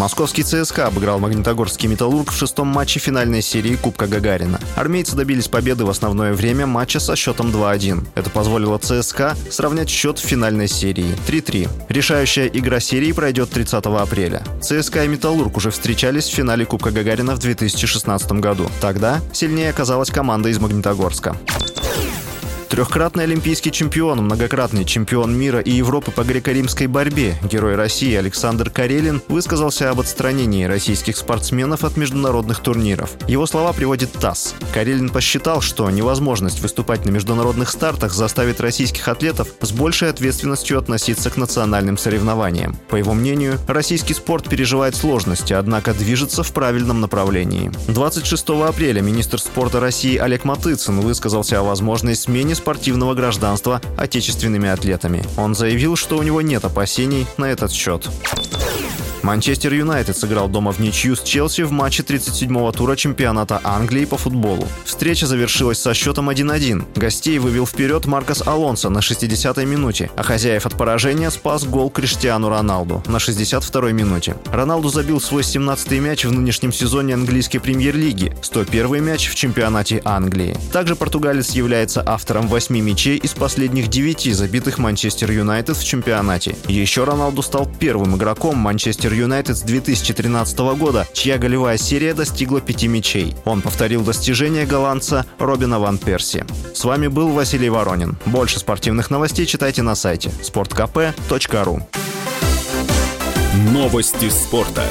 Московский ЦСКА обыграл Магнитогорский «Металлург» в шестом матче финальной серии Кубка Гагарина. Армейцы добились победы в основное время матча со счетом 2-1. Это позволило ЦСКА сравнять счет в финальной серии 3-3. Решающая игра серии пройдет 30 апреля. ЦСКА и «Металлург» уже встречались в финале Кубка Гагарина в 2016 году. Тогда сильнее оказалась команда из Магнитогорска. Трехкратный олимпийский чемпион, многократный чемпион мира и Европы по греко-римской борьбе, герой России Александр Карелин высказался об отстранении российских спортсменов от международных турниров. Его слова приводит ТАСС. Карелин посчитал, что невозможность выступать на международных стартах заставит российских атлетов с большей ответственностью относиться к национальным соревнованиям. По его мнению, российский спорт переживает сложности, однако движется в правильном направлении. 26 апреля министр спорта России Олег Матыцын высказался о возможной смене спортивного гражданства отечественными атлетами. Он заявил, что у него нет опасений на этот счет. Манчестер Юнайтед сыграл дома в ничью с Челси в матче 37-го тура чемпионата Англии по футболу. Встреча завершилась со счетом 1-1. Гостей вывел вперед Маркос Алонсо на 60-й минуте, а хозяев от поражения спас гол Криштиану Роналду на 62-й минуте. Роналду забил свой 17-й мяч в нынешнем сезоне английской премьер-лиги, 101-й мяч в чемпионате Англии. Также португалец является автором 8 мячей из последних 9 забитых Манчестер Юнайтед в чемпионате. Еще Роналду стал первым игроком Манчестер Манчестер Юнайтед с 2013 года, чья голевая серия достигла пяти мячей. Он повторил достижение голландца Робина Ван Перси. С вами был Василий Воронин. Больше спортивных новостей читайте на сайте sportkp.ru Новости спорта.